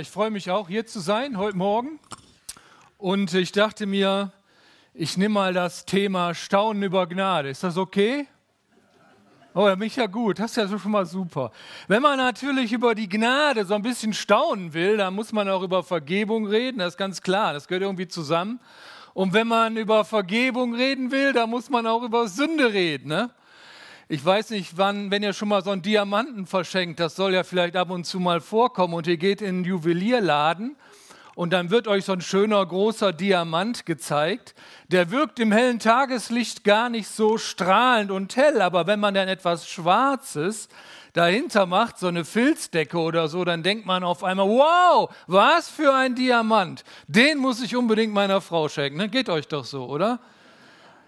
Ich freue mich auch, hier zu sein heute Morgen. Und ich dachte mir, ich nehme mal das Thema Staunen über Gnade. Ist das okay? Oh, ja, mich ja gut. Das ist ja schon mal super. Wenn man natürlich über die Gnade so ein bisschen staunen will, dann muss man auch über Vergebung reden. Das ist ganz klar. Das gehört irgendwie zusammen. Und wenn man über Vergebung reden will, dann muss man auch über Sünde reden. Ne? Ich weiß nicht, wann, wenn ihr schon mal so einen Diamanten verschenkt, das soll ja vielleicht ab und zu mal vorkommen und ihr geht in einen Juwelierladen und dann wird euch so ein schöner großer Diamant gezeigt. Der wirkt im hellen Tageslicht gar nicht so strahlend und hell, aber wenn man dann etwas Schwarzes dahinter macht, so eine Filzdecke oder so, dann denkt man auf einmal, wow, was für ein Diamant. Den muss ich unbedingt meiner Frau schenken. Ne? Geht euch doch so, oder?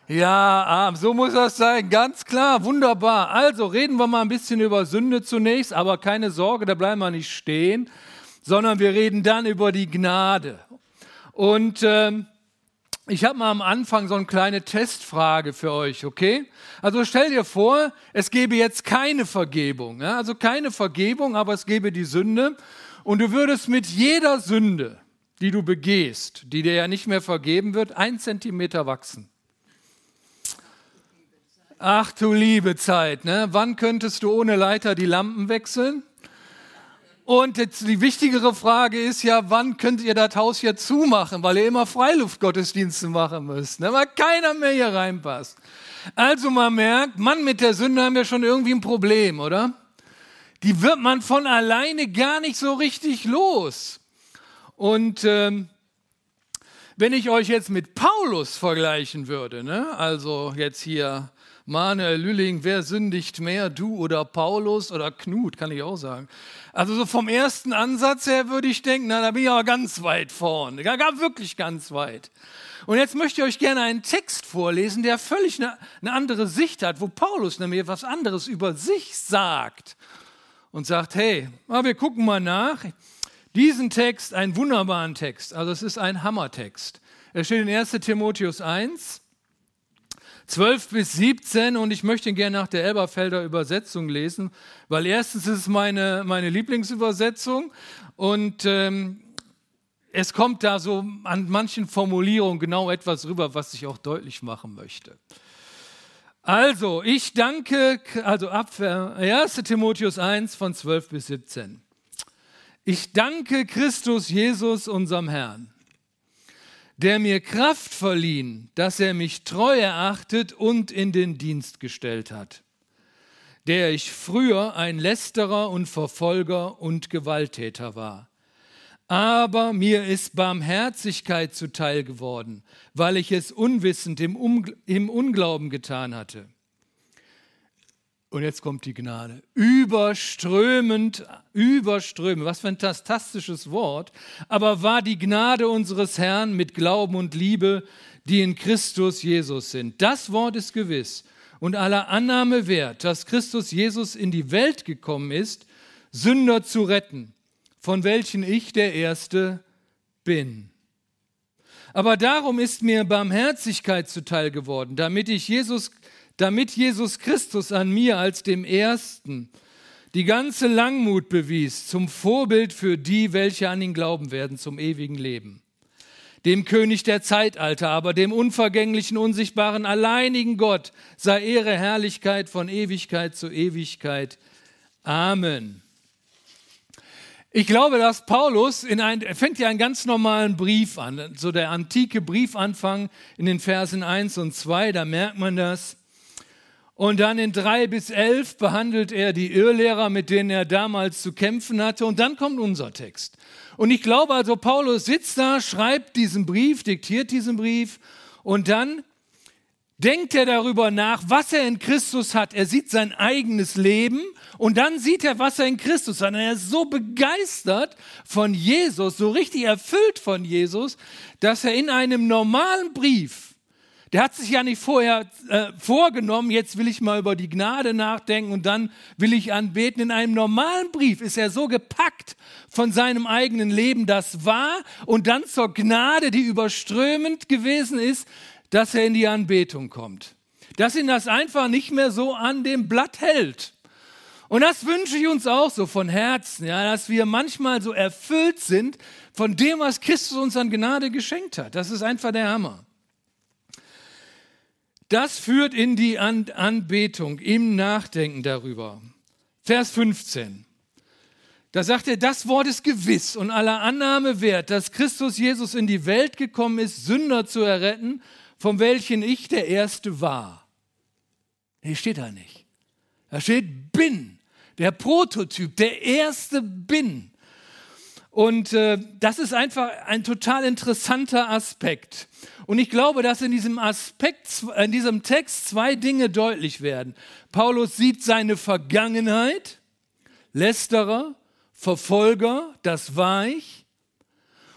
Ja, so muss das sein, ganz klar, wunderbar. Also reden wir mal ein bisschen über Sünde zunächst, aber keine Sorge, da bleiben wir nicht stehen, sondern wir reden dann über die Gnade. Und ähm, ich habe mal am Anfang so eine kleine Testfrage für euch, okay? Also stell dir vor, es gäbe jetzt keine Vergebung, ja? also keine Vergebung, aber es gäbe die Sünde und du würdest mit jeder Sünde, die du begehst, die dir ja nicht mehr vergeben wird, ein Zentimeter wachsen. Ach du liebe Zeit, ne? Wann könntest du ohne Leiter die Lampen wechseln? Und jetzt die wichtigere Frage ist ja, wann könnt ihr das Haus hier zumachen, weil ihr immer Freiluftgottesdienste machen müsst, ne? weil keiner mehr hier reinpasst. Also man merkt, Mann, mit der Sünde haben wir schon irgendwie ein Problem, oder? Die wird man von alleine gar nicht so richtig los. Und ähm, wenn ich euch jetzt mit Paulus vergleichen würde, ne? also jetzt hier Manuel Lülling, wer sündigt mehr, du oder Paulus oder Knut, kann ich auch sagen. Also so vom ersten Ansatz her würde ich denken, na, da bin ich aber ganz weit vorne, gar, gar wirklich ganz weit. Und jetzt möchte ich euch gerne einen Text vorlesen, der völlig eine, eine andere Sicht hat, wo Paulus nämlich etwas anderes über sich sagt und sagt, hey, wir gucken mal nach. Diesen Text, einen wunderbaren Text, also es ist ein Hammertext. Er steht in 1 Timotheus 1, 12 bis 17 und ich möchte ihn gerne nach der Elberfelder Übersetzung lesen, weil erstens ist es meine, meine Lieblingsübersetzung und ähm, es kommt da so an manchen Formulierungen genau etwas rüber, was ich auch deutlich machen möchte. Also, ich danke, also ab 1 Timotheus 1 von 12 bis 17. Ich danke Christus Jesus, unserem Herrn der mir Kraft verliehen, dass er mich treu erachtet und in den Dienst gestellt hat, der ich früher ein Lästerer und Verfolger und Gewalttäter war. Aber mir ist Barmherzigkeit zuteil geworden, weil ich es unwissend im, Unglauben getan hatte. Und jetzt kommt die Gnade. Überströmend, überströmend, was für ein fantastisches Wort. Aber war die Gnade unseres Herrn mit Glauben und Liebe, die in Christus Jesus sind. Das Wort ist gewiss und aller Annahme wert, dass Christus Jesus in die Welt gekommen ist, Sünder zu retten, von welchen ich der Erste bin. Aber darum ist mir Barmherzigkeit zuteil geworden, damit ich Jesus damit Jesus Christus an mir als dem Ersten die ganze Langmut bewies, zum Vorbild für die, welche an ihn glauben werden, zum ewigen Leben. Dem König der Zeitalter, aber dem unvergänglichen, unsichtbaren, alleinigen Gott sei Ehre, Herrlichkeit von Ewigkeit zu Ewigkeit. Amen. Ich glaube, dass Paulus in ein, fängt ja einen ganz normalen Brief an, so der antike Briefanfang in den Versen 1 und 2, da merkt man das. Und dann in drei bis elf behandelt er die Irrlehrer, mit denen er damals zu kämpfen hatte. Und dann kommt unser Text. Und ich glaube also, Paulus sitzt da, schreibt diesen Brief, diktiert diesen Brief. Und dann denkt er darüber nach, was er in Christus hat. Er sieht sein eigenes Leben und dann sieht er, was er in Christus hat. Und er ist so begeistert von Jesus, so richtig erfüllt von Jesus, dass er in einem normalen Brief, der hat sich ja nicht vorher äh, vorgenommen, jetzt will ich mal über die Gnade nachdenken und dann will ich anbeten. In einem normalen Brief ist er so gepackt von seinem eigenen Leben, das war, und dann zur Gnade, die überströmend gewesen ist, dass er in die Anbetung kommt. Dass ihn das einfach nicht mehr so an dem Blatt hält. Und das wünsche ich uns auch so von Herzen, ja, dass wir manchmal so erfüllt sind von dem, was Christus uns an Gnade geschenkt hat. Das ist einfach der Hammer. Das führt in die an Anbetung, im Nachdenken darüber. Vers 15. Da sagt er, das Wort ist gewiss und aller Annahme wert, dass Christus Jesus in die Welt gekommen ist, Sünder zu erretten von welchen ich der Erste war. Nee, steht da nicht. Da steht bin, der Prototyp, der Erste bin. Und äh, das ist einfach ein total interessanter Aspekt. Und ich glaube, dass in diesem Aspekt, in diesem Text zwei Dinge deutlich werden. Paulus sieht seine Vergangenheit, Lästerer, Verfolger, das war ich.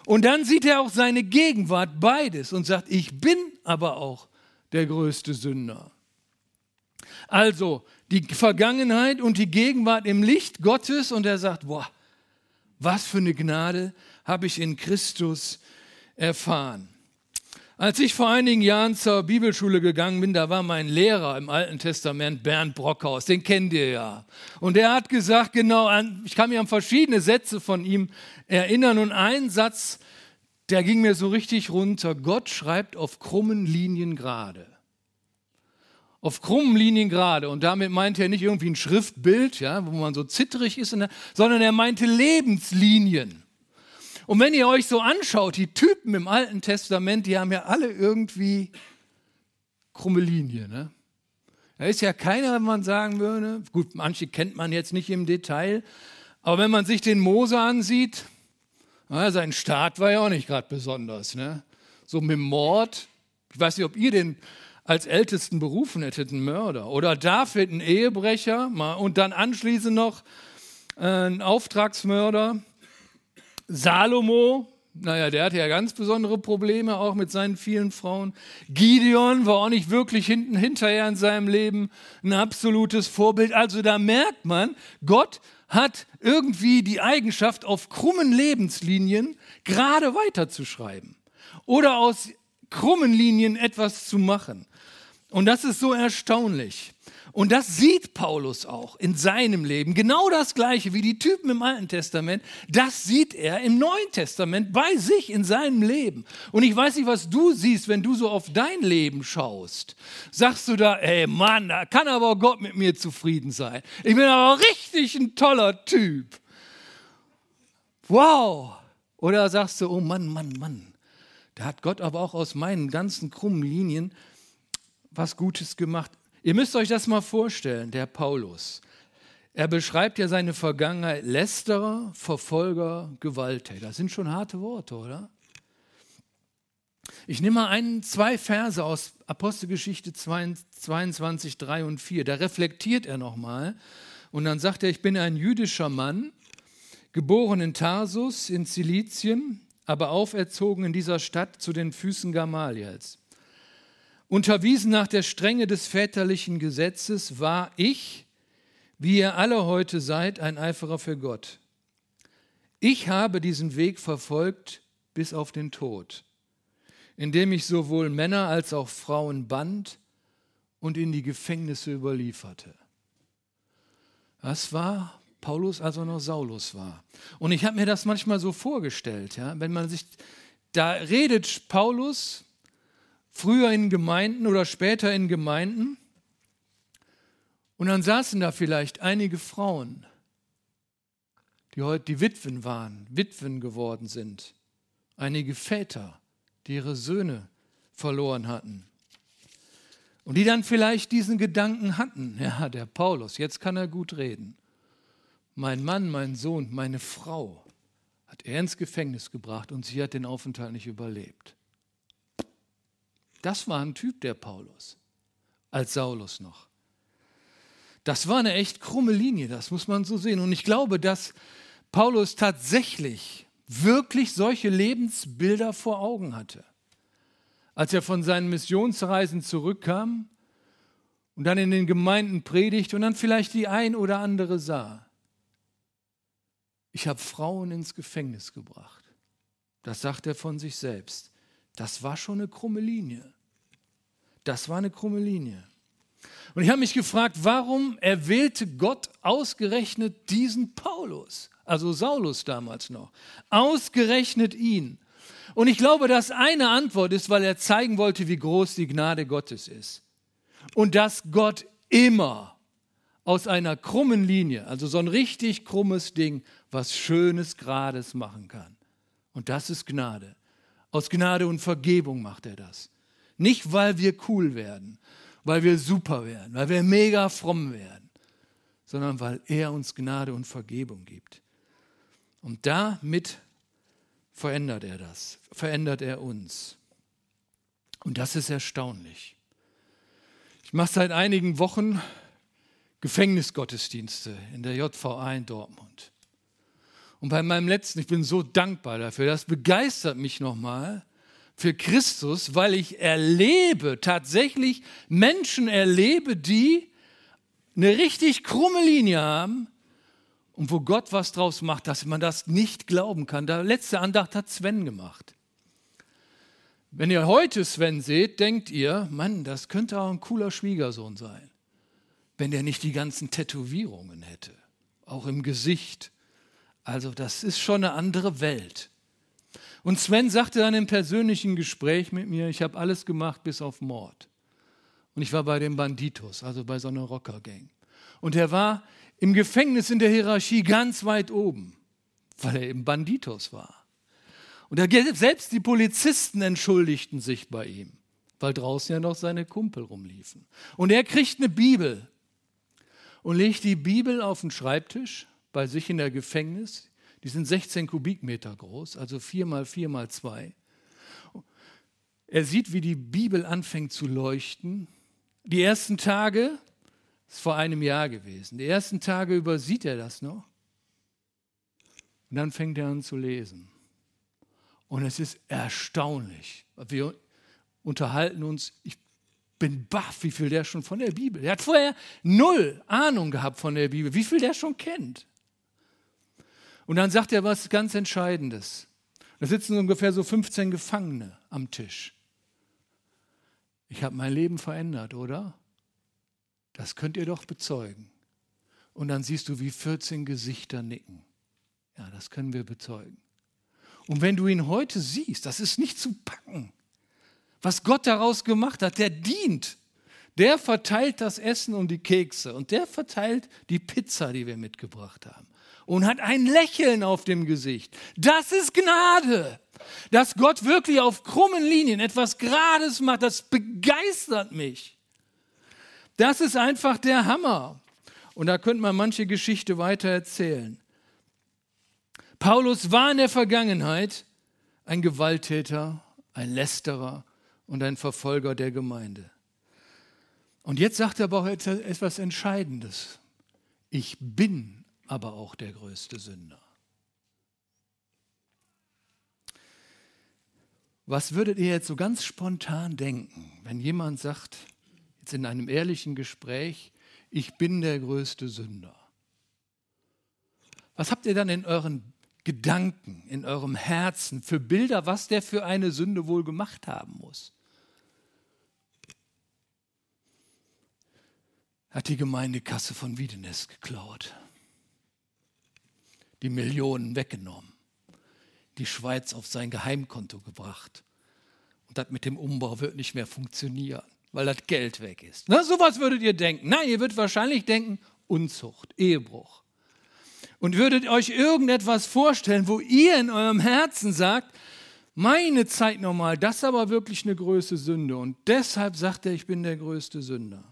Und dann sieht er auch seine Gegenwart, beides, und sagt, ich bin aber auch der größte Sünder. Also die Vergangenheit und die Gegenwart im Licht Gottes und er sagt, boah, was für eine Gnade habe ich in Christus erfahren. Als ich vor einigen Jahren zur Bibelschule gegangen bin, da war mein Lehrer im Alten Testament Bernd Brockhaus, den kennt ihr ja. Und er hat gesagt, genau, an, ich kann mich an verschiedene Sätze von ihm erinnern und ein Satz, der ging mir so richtig runter. Gott schreibt auf krummen Linien gerade. Auf krummen Linien gerade. Und damit meinte er nicht irgendwie ein Schriftbild, ja, wo man so zitterig ist, der, sondern er meinte Lebenslinien. Und wenn ihr euch so anschaut, die Typen im Alten Testament, die haben ja alle irgendwie krumme Linien. Ne? Da ist ja keiner, wenn man sagen würde, gut, manche kennt man jetzt nicht im Detail, aber wenn man sich den Mose ansieht, ja, sein Staat war ja auch nicht gerade besonders. Ne? So mit Mord, ich weiß nicht, ob ihr den als Ältesten berufen hättet, einen Mörder. Oder David, ein Ehebrecher, und dann anschließend noch äh, ein Auftragsmörder. Salomo, naja, der hatte ja ganz besondere Probleme, auch mit seinen vielen Frauen. Gideon war auch nicht wirklich hinten hinterher in seinem Leben ein absolutes Vorbild. Also da merkt man, Gott hat irgendwie die Eigenschaft, auf krummen Lebenslinien gerade weiterzuschreiben oder aus krummen Linien etwas zu machen. Und das ist so erstaunlich. Und das sieht Paulus auch in seinem Leben. Genau das Gleiche wie die Typen im Alten Testament. Das sieht er im Neuen Testament bei sich in seinem Leben. Und ich weiß nicht, was du siehst, wenn du so auf dein Leben schaust. Sagst du da, ey Mann, da kann aber Gott mit mir zufrieden sein. Ich bin aber richtig ein toller Typ. Wow. Oder sagst du, oh Mann, Mann, Mann. Da hat Gott aber auch aus meinen ganzen krummen Linien was Gutes gemacht. Ihr müsst euch das mal vorstellen, der Paulus. Er beschreibt ja seine Vergangenheit Lästerer, Verfolger, Gewalttäter. Das sind schon harte Worte, oder? Ich nehme mal ein, zwei Verse aus Apostelgeschichte 22, 3 und 4. Da reflektiert er nochmal und dann sagt er, ich bin ein jüdischer Mann, geboren in Tarsus in Zilizien, aber auferzogen in dieser Stadt zu den Füßen Gamaliels. Unterwiesen nach der Strenge des väterlichen Gesetzes war ich, wie ihr alle heute seid, ein Eiferer für Gott. Ich habe diesen Weg verfolgt bis auf den Tod, indem ich sowohl Männer als auch Frauen band und in die Gefängnisse überlieferte. Das war Paulus, als er noch Saulus war. Und ich habe mir das manchmal so vorgestellt, ja, wenn man sich, da redet Paulus früher in Gemeinden oder später in Gemeinden. Und dann saßen da vielleicht einige Frauen, die heute die Witwen waren, Witwen geworden sind. Einige Väter, die ihre Söhne verloren hatten. Und die dann vielleicht diesen Gedanken hatten, ja, der Paulus, jetzt kann er gut reden. Mein Mann, mein Sohn, meine Frau hat er ins Gefängnis gebracht und sie hat den Aufenthalt nicht überlebt. Das war ein Typ, der Paulus. als Saulus noch. Das war eine echt krumme Linie, das muss man so sehen. Und ich glaube, dass Paulus tatsächlich wirklich solche Lebensbilder vor Augen hatte. Als er von seinen Missionsreisen zurückkam und dann in den Gemeinden predigt und dann vielleicht die ein oder andere sah. Ich habe Frauen ins Gefängnis gebracht. Das sagt er von sich selbst. Das war schon eine krumme Linie. Das war eine krumme Linie. Und ich habe mich gefragt, warum erwählte Gott ausgerechnet diesen Paulus, also Saulus damals noch, ausgerechnet ihn. Und ich glaube, dass eine Antwort ist, weil er zeigen wollte, wie groß die Gnade Gottes ist. Und dass Gott immer aus einer krummen Linie, also so ein richtig krummes Ding, was Schönes, Grades machen kann. Und das ist Gnade. Aus Gnade und Vergebung macht er das. Nicht, weil wir cool werden, weil wir super werden, weil wir mega fromm werden, sondern weil er uns Gnade und Vergebung gibt. Und damit verändert er das, verändert er uns. Und das ist erstaunlich. Ich mache seit einigen Wochen Gefängnisgottesdienste in der JVA in Dortmund. Und bei meinem letzten, ich bin so dankbar dafür, das begeistert mich nochmal für Christus, weil ich erlebe, tatsächlich Menschen erlebe, die eine richtig krumme Linie haben und wo Gott was draus macht, dass man das nicht glauben kann. Der letzte Andacht hat Sven gemacht. Wenn ihr heute Sven seht, denkt ihr, Mann, das könnte auch ein cooler Schwiegersohn sein, wenn der nicht die ganzen Tätowierungen hätte, auch im Gesicht also das ist schon eine andere Welt. Und Sven sagte dann im persönlichen Gespräch mit mir, ich habe alles gemacht bis auf Mord. Und ich war bei den Banditos, also bei so einer Rockergang. Und er war im Gefängnis in der Hierarchie ganz weit oben, weil er eben Banditos war. Und selbst die Polizisten entschuldigten sich bei ihm, weil draußen ja noch seine Kumpel rumliefen. Und er kriegt eine Bibel und legt die Bibel auf den Schreibtisch bei sich in der Gefängnis. Die sind 16 Kubikmeter groß, also 4 mal 4 mal 2. Er sieht, wie die Bibel anfängt zu leuchten. Die ersten Tage, das ist vor einem Jahr gewesen, die ersten Tage übersieht er das noch. Und dann fängt er an zu lesen. Und es ist erstaunlich. Wir unterhalten uns, ich bin baff, wie viel der schon von der Bibel. Er hat vorher null Ahnung gehabt von der Bibel, wie viel der schon kennt. Und dann sagt er was ganz Entscheidendes. Da sitzen ungefähr so 15 Gefangene am Tisch. Ich habe mein Leben verändert, oder? Das könnt ihr doch bezeugen. Und dann siehst du, wie 14 Gesichter nicken. Ja, das können wir bezeugen. Und wenn du ihn heute siehst, das ist nicht zu packen. Was Gott daraus gemacht hat, der dient. Der verteilt das Essen und die Kekse und der verteilt die Pizza, die wir mitgebracht haben und hat ein Lächeln auf dem Gesicht. Das ist Gnade. Dass Gott wirklich auf krummen Linien etwas Gerades macht, das begeistert mich. Das ist einfach der Hammer. Und da könnte man manche Geschichte weiter erzählen. Paulus war in der Vergangenheit ein Gewalttäter, ein Lästerer und ein Verfolger der Gemeinde. Und jetzt sagt er aber auch etwas Entscheidendes. Ich bin aber auch der größte Sünder. Was würdet ihr jetzt so ganz spontan denken, wenn jemand sagt, jetzt in einem ehrlichen Gespräch, ich bin der größte Sünder? Was habt ihr dann in euren Gedanken, in eurem Herzen für Bilder, was der für eine Sünde wohl gemacht haben muss? Hat die Gemeindekasse von Wiedenes geklaut die Millionen weggenommen, die Schweiz auf sein Geheimkonto gebracht. Und das mit dem Umbau wird nicht mehr funktionieren, weil das Geld weg ist. Na, sowas würdet ihr denken. Nein, ihr würdet wahrscheinlich denken, Unzucht, Ehebruch. Und würdet euch irgendetwas vorstellen, wo ihr in eurem Herzen sagt, meine Zeit nochmal, das ist aber wirklich eine größte Sünde. Und deshalb sagt er, ich bin der größte Sünder.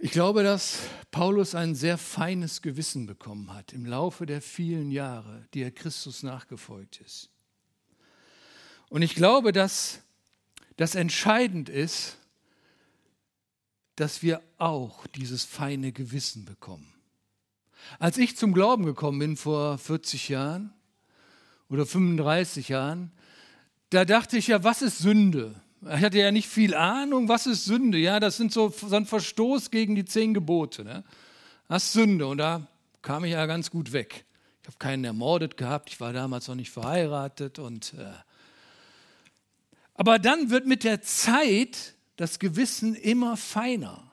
Ich glaube, dass Paulus ein sehr feines Gewissen bekommen hat im Laufe der vielen Jahre, die er Christus nachgefolgt ist. Und ich glaube, dass dass entscheidend ist, dass wir auch dieses feine Gewissen bekommen. Als ich zum Glauben gekommen bin vor 40 Jahren oder 35 Jahren, da dachte ich ja, was ist Sünde? Ich hatte ja nicht viel Ahnung, was ist Sünde? Ja, das sind so, so ein Verstoß gegen die zehn Gebote. Ne? Das ist Sünde und da kam ich ja ganz gut weg. Ich habe keinen ermordet gehabt, ich war damals noch nicht verheiratet und äh aber dann wird mit der Zeit das Gewissen immer feiner.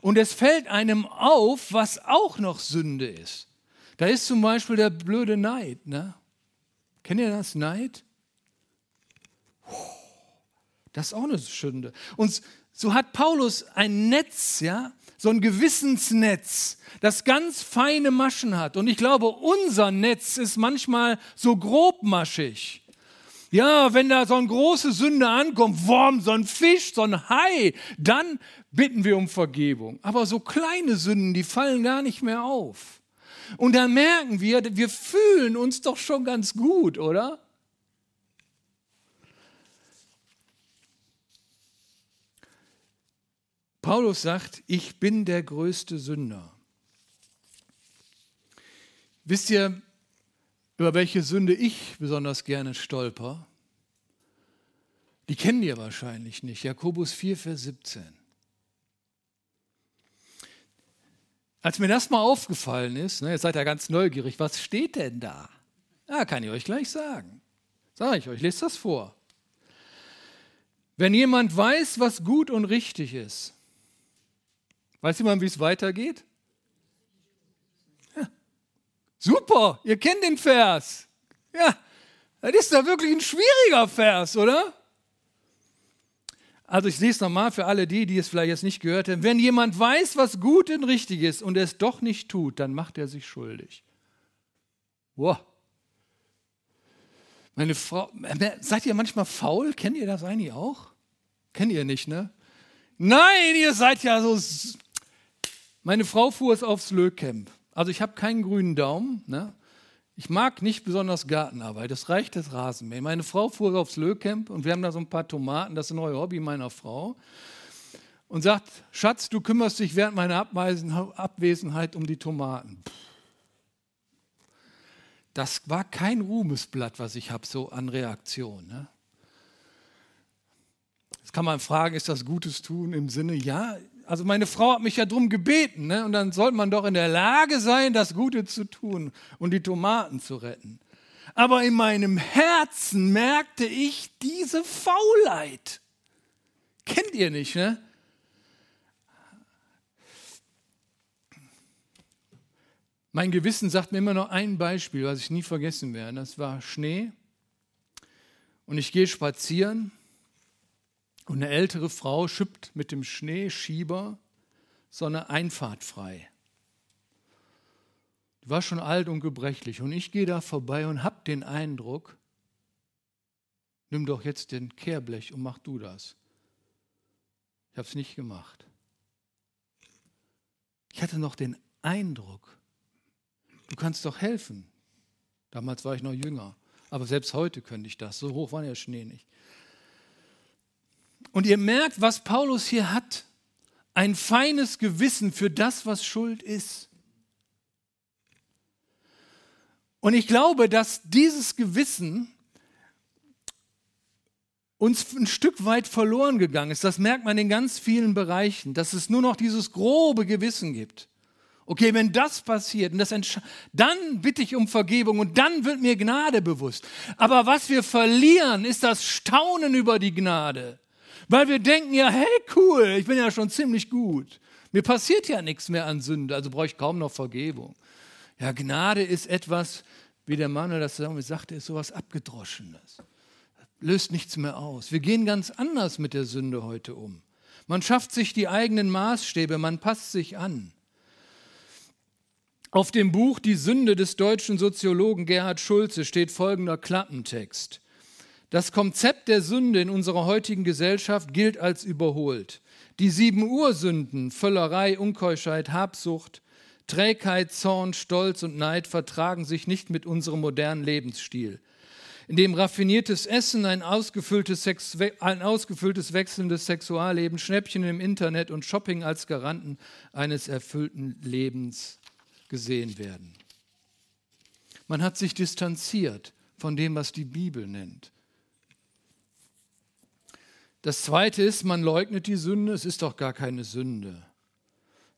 Und es fällt einem auf, was auch noch Sünde ist. Da ist zum Beispiel der blöde Neid. Ne? Kennt ihr das Neid? Das ist auch eine Sünde. Und so hat Paulus ein Netz, ja, so ein Gewissensnetz, das ganz feine Maschen hat. Und ich glaube, unser Netz ist manchmal so grobmaschig. Ja, wenn da so eine große Sünde ankommt, Wurm, so ein Fisch, so ein Hai, dann bitten wir um Vergebung. Aber so kleine Sünden, die fallen gar nicht mehr auf. Und dann merken wir, wir fühlen uns doch schon ganz gut, oder? Paulus sagt, ich bin der größte Sünder. Wisst ihr, über welche Sünde ich besonders gerne stolper? Die kennen ihr wahrscheinlich nicht. Jakobus 4, Vers 17. Als mir das mal aufgefallen ist, ne, jetzt seid ihr ganz neugierig, was steht denn da? Ja, kann ich euch gleich sagen. Sag ich euch, lest das vor. Wenn jemand weiß, was gut und richtig ist, weiß jemand, wie es weitergeht? Super, ihr kennt den Vers. Ja, das ist da wirklich ein schwieriger Vers, oder? Also ich lese es nochmal für alle die, die es vielleicht jetzt nicht gehört haben. Wenn jemand weiß, was gut und richtig ist und es doch nicht tut, dann macht er sich schuldig. Wow. Meine Frau, seid ihr manchmal faul? Kennt ihr das eigentlich auch? Kennt ihr nicht, ne? Nein, ihr seid ja so. Meine Frau fuhr es aufs Löcamp. Also ich habe keinen grünen Daumen. Ne? Ich mag nicht besonders Gartenarbeit, das reicht das Rasenmähen. Meine Frau fuhr aufs Löhcamp und wir haben da so ein paar Tomaten, das ist ein neues Hobby meiner Frau. Und sagt, Schatz, du kümmerst dich während meiner Abwesenheit um die Tomaten. Das war kein Ruhmesblatt, was ich habe, so an Reaktion. Ne? Jetzt kann man fragen, ist das Gutes tun im Sinne, ja, also meine Frau hat mich ja darum gebeten, ne? und dann sollte man doch in der Lage sein, das Gute zu tun und die Tomaten zu retten. Aber in meinem Herzen merkte ich diese Faulheit. Kennt ihr nicht, ne? Mein Gewissen sagt mir immer noch ein Beispiel, was ich nie vergessen werde. Das war Schnee. Und ich gehe spazieren und eine ältere Frau schippt mit dem Schneeschieber so eine Einfahrt frei. Die war schon alt und gebrechlich. Und ich gehe da vorbei und habe den Eindruck, nimm doch jetzt den Kehrblech und mach du das. Ich habe es nicht gemacht. Ich hatte noch den Eindruck, du kannst doch helfen. Damals war ich noch jünger, aber selbst heute könnte ich das. So hoch war der Schnee nicht. Und ihr merkt, was Paulus hier hat. Ein feines Gewissen für das, was Schuld ist. Und ich glaube, dass dieses Gewissen uns ein Stück weit verloren gegangen ist. Das merkt man in ganz vielen Bereichen, dass es nur noch dieses grobe Gewissen gibt. Okay, wenn das passiert, das dann bitte ich um Vergebung und dann wird mir Gnade bewusst. Aber was wir verlieren, ist das Staunen über die Gnade. Weil wir denken ja, hey cool, ich bin ja schon ziemlich gut. Mir passiert ja nichts mehr an Sünde, also brauche ich kaum noch Vergebung. Ja, Gnade ist etwas, wie der Mann das sagte, ist sowas Abgedroschenes. Löst nichts mehr aus. Wir gehen ganz anders mit der Sünde heute um. Man schafft sich die eigenen Maßstäbe, man passt sich an. Auf dem Buch Die Sünde des deutschen Soziologen Gerhard Schulze steht folgender Klappentext. Das Konzept der Sünde in unserer heutigen Gesellschaft gilt als überholt. Die sieben Ursünden, Völlerei, Unkeuschheit, Habsucht, Trägheit, Zorn, Stolz und Neid vertragen sich nicht mit unserem modernen Lebensstil. in dem raffiniertes Essen, ein ausgefülltes, Sex, ein ausgefülltes wechselndes Sexualleben, Schnäppchen im Internet und Shopping als Garanten eines erfüllten Lebens gesehen werden. Man hat sich distanziert von dem, was die Bibel nennt. Das Zweite ist, man leugnet die Sünde, es ist doch gar keine Sünde.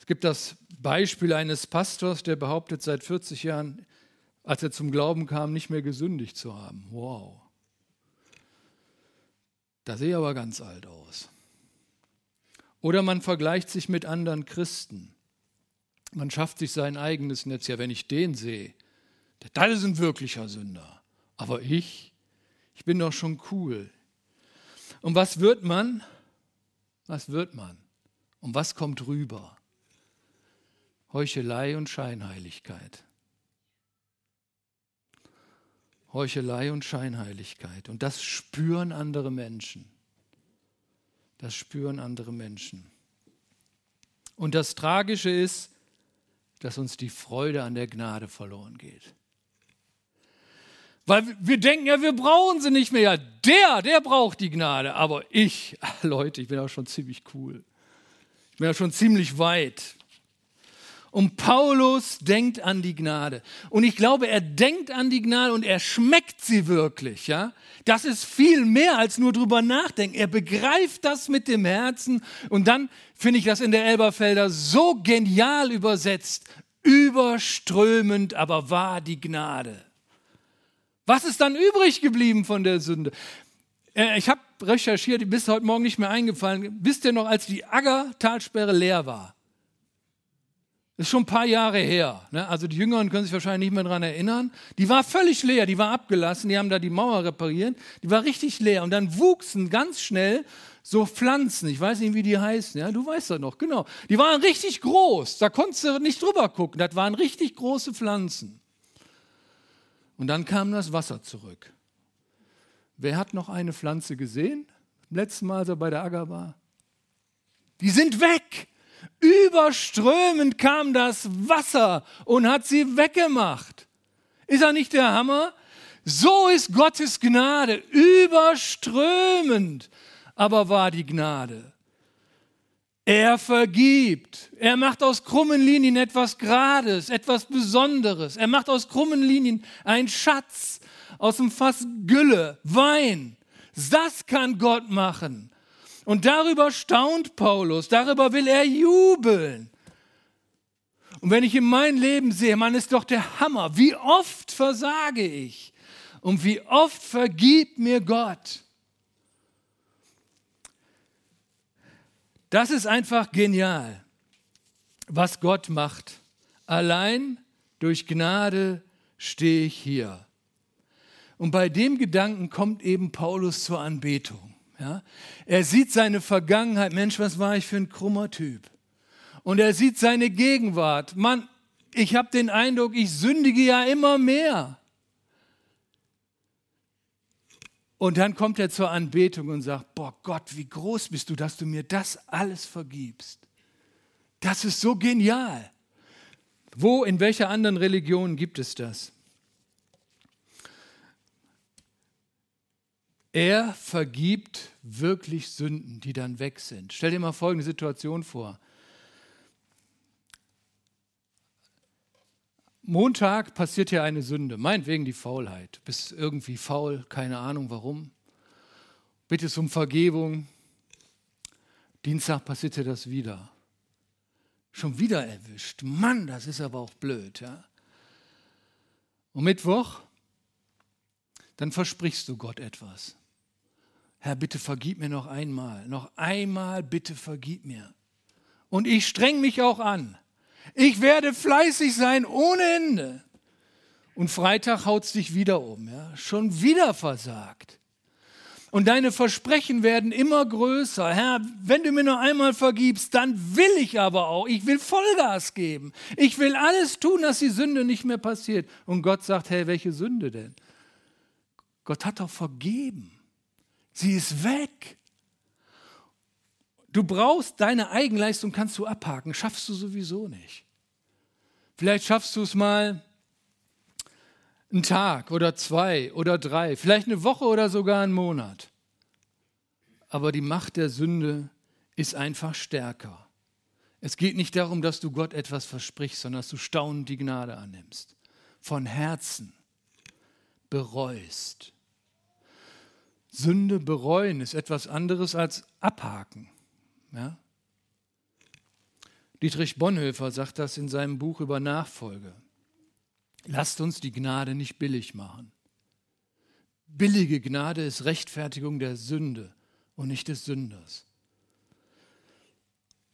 Es gibt das Beispiel eines Pastors, der behauptet, seit 40 Jahren, als er zum Glauben kam, nicht mehr gesündigt zu haben. Wow. Da sehe ich aber ganz alt aus. Oder man vergleicht sich mit anderen Christen. Man schafft sich sein eigenes Netz. Ja, wenn ich den sehe, das ist ein wirklicher Sünder. Aber ich, ich bin doch schon cool. Und was wird man? Was wird man? Und was kommt rüber? Heuchelei und Scheinheiligkeit. Heuchelei und Scheinheiligkeit. Und das spüren andere Menschen. Das spüren andere Menschen. Und das Tragische ist, dass uns die Freude an der Gnade verloren geht. Weil wir denken ja, wir brauchen sie nicht mehr. Ja, der, der braucht die Gnade. Aber ich, Leute, ich bin auch schon ziemlich cool. Ich bin ja schon ziemlich weit. Und Paulus denkt an die Gnade. Und ich glaube, er denkt an die Gnade und er schmeckt sie wirklich, ja. Das ist viel mehr als nur drüber nachdenken. Er begreift das mit dem Herzen. Und dann finde ich das in der Elberfelder so genial übersetzt. Überströmend aber war die Gnade. Was ist dann übrig geblieben von der Sünde? Äh, ich habe recherchiert, ist heute Morgen nicht mehr eingefallen. Wisst ihr noch, als die Agger-Talsperre leer war? Das ist schon ein paar Jahre her. Ne? Also die Jüngeren können sich wahrscheinlich nicht mehr daran erinnern. Die war völlig leer, die war abgelassen, die haben da die Mauer repariert. Die war richtig leer. Und dann wuchsen ganz schnell so Pflanzen, ich weiß nicht, wie die heißen, ja, du weißt das noch, genau. Die waren richtig groß, da konntest du nicht drüber gucken, das waren richtig große Pflanzen. Und dann kam das Wasser zurück. Wer hat noch eine Pflanze gesehen? Letztes Mal, als er bei der Acker war. Die sind weg. Überströmend kam das Wasser und hat sie weggemacht. Ist er nicht der Hammer? So ist Gottes Gnade, überströmend. Aber war die Gnade. Er vergibt. Er macht aus krummen Linien etwas Grades, etwas Besonderes. Er macht aus krummen Linien einen Schatz, aus dem Fass Gülle, Wein. Das kann Gott machen. Und darüber staunt Paulus, darüber will er jubeln. Und wenn ich in mein Leben sehe, man ist doch der Hammer, wie oft versage ich und wie oft vergibt mir Gott. Das ist einfach genial, was Gott macht. Allein durch Gnade stehe ich hier. Und bei dem Gedanken kommt eben Paulus zur Anbetung. Ja? Er sieht seine Vergangenheit, Mensch, was war ich für ein krummer Typ. Und er sieht seine Gegenwart. Mann, ich habe den Eindruck, ich sündige ja immer mehr. Und dann kommt er zur Anbetung und sagt, boah Gott, wie groß bist du, dass du mir das alles vergibst. Das ist so genial. Wo, in welcher anderen Religion gibt es das? Er vergibt wirklich Sünden, die dann weg sind. Stell dir mal folgende Situation vor. Montag passiert hier eine Sünde, meinetwegen die Faulheit. Bist irgendwie faul, keine Ahnung warum. Bittest um Vergebung. Dienstag passiert dir das wieder. Schon wieder erwischt. Mann, das ist aber auch blöd. Ja? Und Mittwoch, dann versprichst du Gott etwas. Herr, bitte vergib mir noch einmal. Noch einmal, bitte vergib mir. Und ich streng mich auch an. Ich werde fleißig sein ohne Ende. Und Freitag haut es dich wieder um. Ja? Schon wieder versagt. Und deine Versprechen werden immer größer. Herr, wenn du mir noch einmal vergibst, dann will ich aber auch. Ich will Vollgas geben. Ich will alles tun, dass die Sünde nicht mehr passiert. Und Gott sagt, hey, welche Sünde denn? Gott hat doch vergeben. Sie ist weg. Du brauchst deine Eigenleistung, kannst du abhaken, schaffst du sowieso nicht. Vielleicht schaffst du es mal, Ein Tag oder zwei oder drei, vielleicht eine Woche oder sogar einen Monat. Aber die Macht der Sünde ist einfach stärker. Es geht nicht darum, dass du Gott etwas versprichst, sondern dass du staunend die Gnade annimmst. Von Herzen bereust. Sünde bereuen ist etwas anderes als abhaken. Ja? Dietrich Bonhoeffer sagt das in seinem Buch über Nachfolge. Lasst uns die Gnade nicht billig machen. Billige Gnade ist Rechtfertigung der Sünde und nicht des Sünders.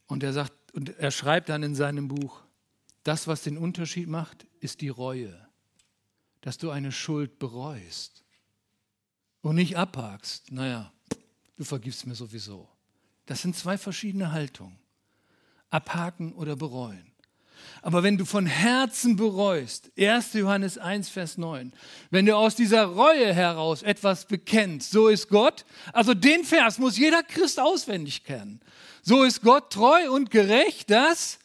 Und er sagt, und er schreibt dann in seinem Buch, das, was den Unterschied macht, ist die Reue, dass du eine Schuld bereust und nicht abhakst. Naja, du vergibst mir sowieso. Das sind zwei verschiedene Haltungen abhaken oder bereuen. Aber wenn du von Herzen bereust, 1. Johannes 1, Vers 9, wenn du aus dieser Reue heraus etwas bekennst, so ist Gott, also den Vers muss jeder Christ auswendig kennen. So ist Gott treu und gerecht, dass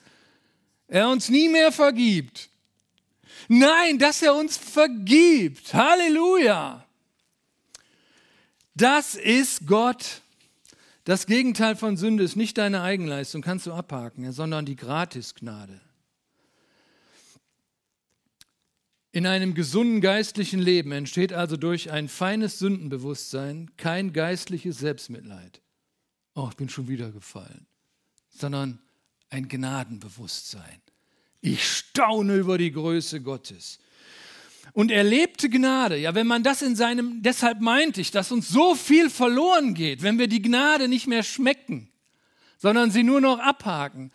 er uns nie mehr vergibt. Nein, dass er uns vergibt. Halleluja. Das ist Gott. Das Gegenteil von Sünde ist nicht deine Eigenleistung, kannst du abhaken, sondern die Gratisgnade. In einem gesunden geistlichen Leben entsteht also durch ein feines Sündenbewusstsein kein geistliches Selbstmitleid. Oh, ich bin schon wieder gefallen. Sondern ein Gnadenbewusstsein. Ich staune über die Größe Gottes und erlebte Gnade. Ja, wenn man das in seinem, deshalb meinte ich, dass uns so viel verloren geht, wenn wir die Gnade nicht mehr schmecken, sondern sie nur noch abhaken,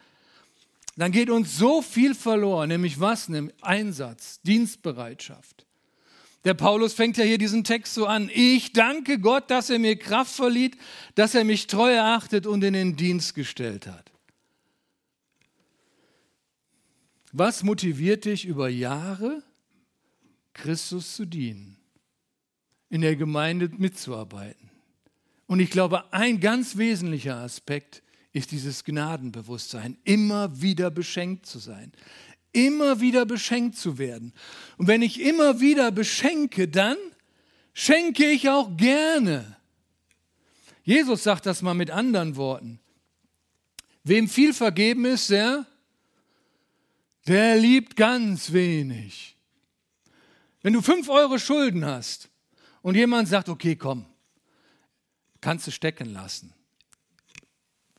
dann geht uns so viel verloren, nämlich was? Nämlich Einsatz, Dienstbereitschaft. Der Paulus fängt ja hier diesen Text so an. Ich danke Gott, dass er mir Kraft verlieh, dass er mich treu erachtet und in den Dienst gestellt hat. Was motiviert dich über Jahre Christus zu dienen, in der Gemeinde mitzuarbeiten. Und ich glaube, ein ganz wesentlicher Aspekt ist dieses Gnadenbewusstsein, immer wieder beschenkt zu sein, immer wieder beschenkt zu werden. Und wenn ich immer wieder beschenke, dann schenke ich auch gerne. Jesus sagt das mal mit anderen Worten. Wem viel vergeben ist, der, der liebt ganz wenig. Wenn du fünf Euro Schulden hast und jemand sagt, okay, komm, kannst du stecken lassen.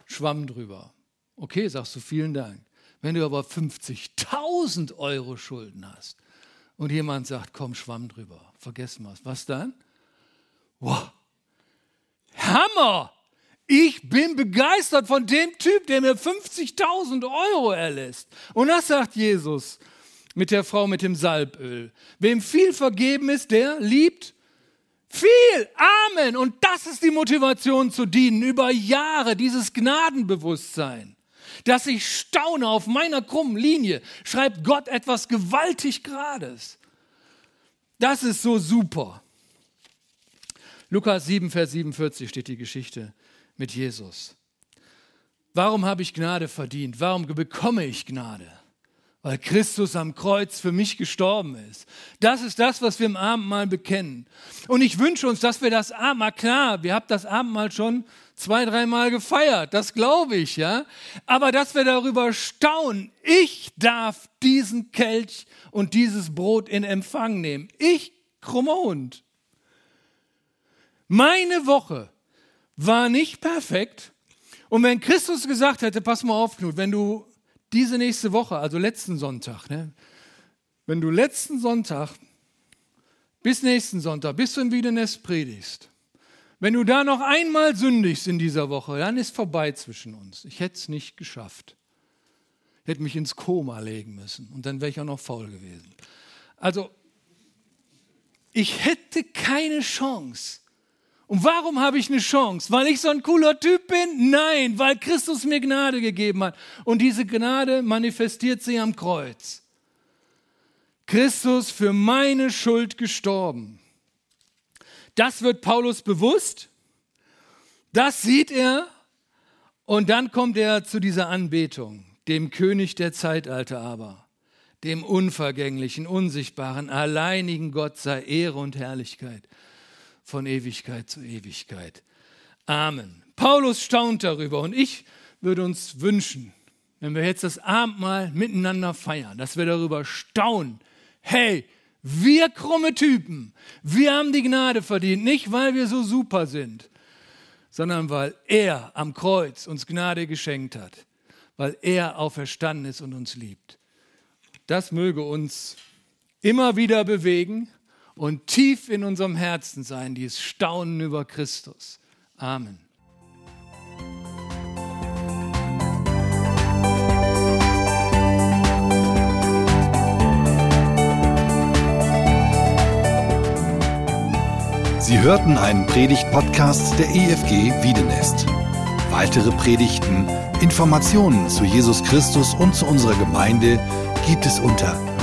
Schwamm drüber. Okay, sagst du, vielen Dank. Wenn du aber 50.000 Euro Schulden hast und jemand sagt, komm, Schwamm drüber, vergessen wir es, was dann? Wow, Hammer! Ich bin begeistert von dem Typ, der mir 50.000 Euro erlässt. Und das sagt Jesus mit der Frau mit dem Salböl. Wem viel vergeben ist, der liebt viel. Amen. Und das ist die Motivation zu dienen. Über Jahre dieses Gnadenbewusstsein, dass ich staune auf meiner krummen Linie, schreibt Gott etwas gewaltig Grades. Das ist so super. Lukas 7, Vers 47 steht die Geschichte mit Jesus. Warum habe ich Gnade verdient? Warum bekomme ich Gnade? Weil Christus am Kreuz für mich gestorben ist. Das ist das, was wir im Abendmahl bekennen. Und ich wünsche uns, dass wir das Abendmahl, klar, wir haben das Abendmahl schon zwei, dreimal gefeiert, das glaube ich, ja. Aber dass wir darüber staunen, ich darf diesen Kelch und dieses Brot in Empfang nehmen. Ich, krummer Hund. Meine Woche war nicht perfekt. Und wenn Christus gesagt hätte, pass mal auf, Knut, wenn du diese nächste Woche, also letzten Sonntag, ne, wenn du letzten Sonntag bis nächsten Sonntag, bis du im Wiedenest predigst, wenn du da noch einmal sündigst in dieser Woche, dann ist vorbei zwischen uns. Ich hätte es nicht geschafft. Ich hätte mich ins Koma legen müssen und dann wäre ich auch noch faul gewesen. Also, ich hätte keine Chance. Und warum habe ich eine Chance? Weil ich so ein cooler Typ bin? Nein, weil Christus mir Gnade gegeben hat. Und diese Gnade manifestiert sich am Kreuz. Christus für meine Schuld gestorben. Das wird Paulus bewusst. Das sieht er. Und dann kommt er zu dieser Anbetung, dem König der Zeitalter aber. dem unvergänglichen, unsichtbaren, alleinigen Gott sei Ehre und Herrlichkeit von Ewigkeit zu Ewigkeit. Amen. Paulus staunt darüber und ich würde uns wünschen, wenn wir jetzt das Abendmahl miteinander feiern, dass wir darüber staunen. Hey, wir krumme Typen, wir haben die Gnade verdient, nicht weil wir so super sind, sondern weil er am Kreuz uns Gnade geschenkt hat, weil er auferstanden ist und uns liebt. Das möge uns immer wieder bewegen und tief in unserem Herzen sein, dieses Staunen über Christus. Amen. Sie hörten einen Predigt-Podcast der EFG Wiedenest. Weitere Predigten, Informationen zu Jesus Christus und zu unserer Gemeinde gibt es unter